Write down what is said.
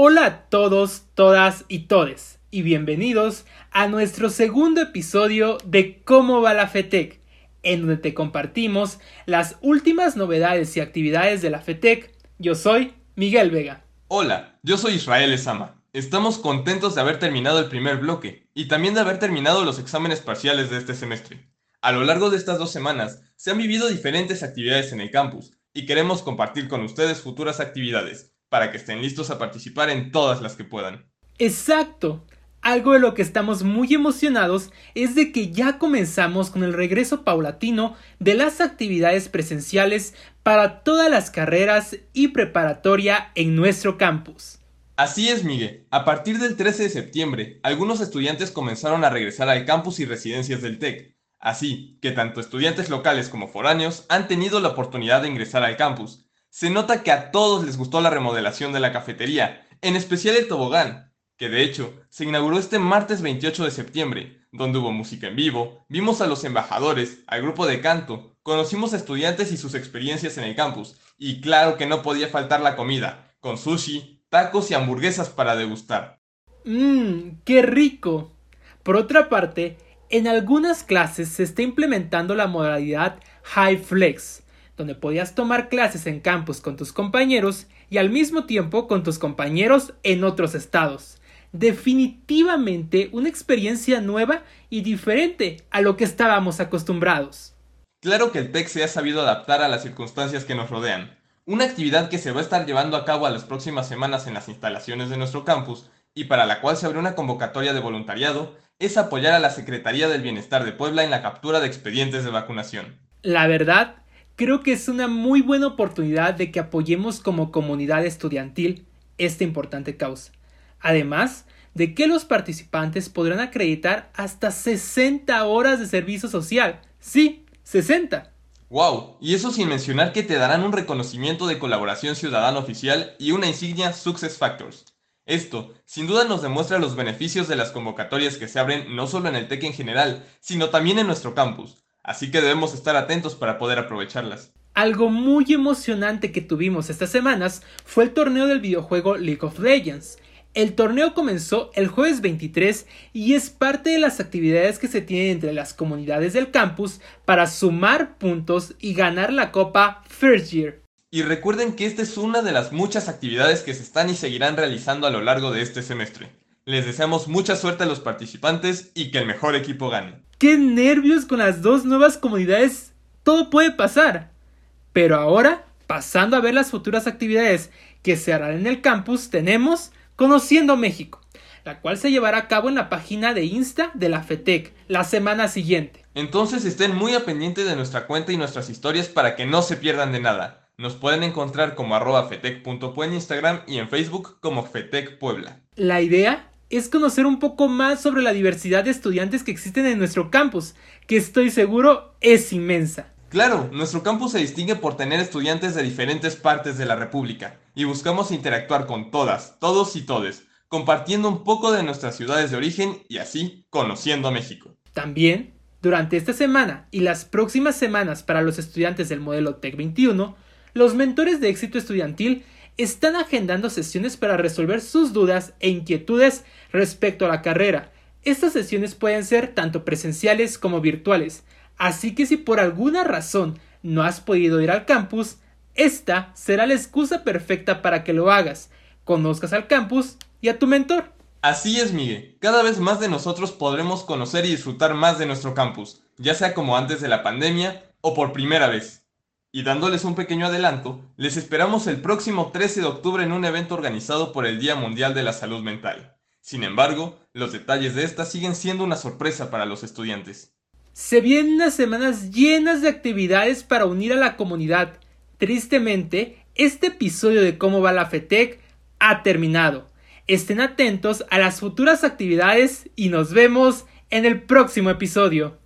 Hola a todos, todas y todes, y bienvenidos a nuestro segundo episodio de Cómo va la FETEC, en donde te compartimos las últimas novedades y actividades de la FETEC. Yo soy Miguel Vega. Hola, yo soy Israel Esama. Estamos contentos de haber terminado el primer bloque y también de haber terminado los exámenes parciales de este semestre. A lo largo de estas dos semanas se han vivido diferentes actividades en el campus y queremos compartir con ustedes futuras actividades para que estén listos a participar en todas las que puedan. Exacto. Algo de lo que estamos muy emocionados es de que ya comenzamos con el regreso paulatino de las actividades presenciales para todas las carreras y preparatoria en nuestro campus. Así es, Miguel. A partir del 13 de septiembre, algunos estudiantes comenzaron a regresar al campus y residencias del TEC. Así que tanto estudiantes locales como foráneos han tenido la oportunidad de ingresar al campus, se nota que a todos les gustó la remodelación de la cafetería, en especial el tobogán, que de hecho se inauguró este martes 28 de septiembre, donde hubo música en vivo, vimos a los embajadores, al grupo de canto, conocimos a estudiantes y sus experiencias en el campus, y claro que no podía faltar la comida, con sushi, tacos y hamburguesas para degustar. Mmm, qué rico. Por otra parte, en algunas clases se está implementando la modalidad High Flex, donde podías tomar clases en campus con tus compañeros y al mismo tiempo con tus compañeros en otros estados. Definitivamente una experiencia nueva y diferente a lo que estábamos acostumbrados. Claro que el TEC se ha sabido adaptar a las circunstancias que nos rodean. Una actividad que se va a estar llevando a cabo a las próximas semanas en las instalaciones de nuestro campus y para la cual se abrió una convocatoria de voluntariado es apoyar a la Secretaría del Bienestar de Puebla en la captura de expedientes de vacunación. La verdad creo que es una muy buena oportunidad de que apoyemos como comunidad estudiantil esta importante causa. Además de que los participantes podrán acreditar hasta 60 horas de servicio social. Sí, 60. ¡Wow! Y eso sin mencionar que te darán un reconocimiento de colaboración ciudadana oficial y una insignia Success Factors. Esto, sin duda, nos demuestra los beneficios de las convocatorias que se abren no solo en el TEC en general, sino también en nuestro campus, así que debemos estar atentos para poder aprovecharlas. Algo muy emocionante que tuvimos estas semanas fue el torneo del videojuego League of Legends. El torneo comenzó el jueves 23 y es parte de las actividades que se tienen entre las comunidades del campus para sumar puntos y ganar la copa First Year. Y recuerden que esta es una de las muchas actividades que se están y seguirán realizando a lo largo de este semestre. Les deseamos mucha suerte a los participantes y que el mejor equipo gane. ¡Qué nervios con las dos nuevas comunidades! Todo puede pasar. Pero ahora, pasando a ver las futuras actividades que se harán en el campus, tenemos Conociendo México, la cual se llevará a cabo en la página de Insta de la FETEC la semana siguiente. Entonces estén muy a pendiente de nuestra cuenta y nuestras historias para que no se pierdan de nada. Nos pueden encontrar como arroba fetec.pue en Instagram y en Facebook como FETEC Puebla. La idea es conocer un poco más sobre la diversidad de estudiantes que existen en nuestro campus, que estoy seguro es inmensa. Claro, nuestro campus se distingue por tener estudiantes de diferentes partes de la República, y buscamos interactuar con todas, todos y todes, compartiendo un poco de nuestras ciudades de origen y así conociendo a México. También, durante esta semana y las próximas semanas para los estudiantes del modelo TEC 21, los mentores de éxito estudiantil están agendando sesiones para resolver sus dudas e inquietudes respecto a la carrera. Estas sesiones pueden ser tanto presenciales como virtuales, así que si por alguna razón no has podido ir al campus, esta será la excusa perfecta para que lo hagas, conozcas al campus y a tu mentor. Así es, Miguel. Cada vez más de nosotros podremos conocer y disfrutar más de nuestro campus, ya sea como antes de la pandemia o por primera vez. Y dándoles un pequeño adelanto, les esperamos el próximo 13 de octubre en un evento organizado por el Día Mundial de la Salud Mental. Sin embargo, los detalles de esta siguen siendo una sorpresa para los estudiantes. Se vienen unas semanas llenas de actividades para unir a la comunidad. Tristemente, este episodio de cómo va la FETEC ha terminado. Estén atentos a las futuras actividades y nos vemos en el próximo episodio.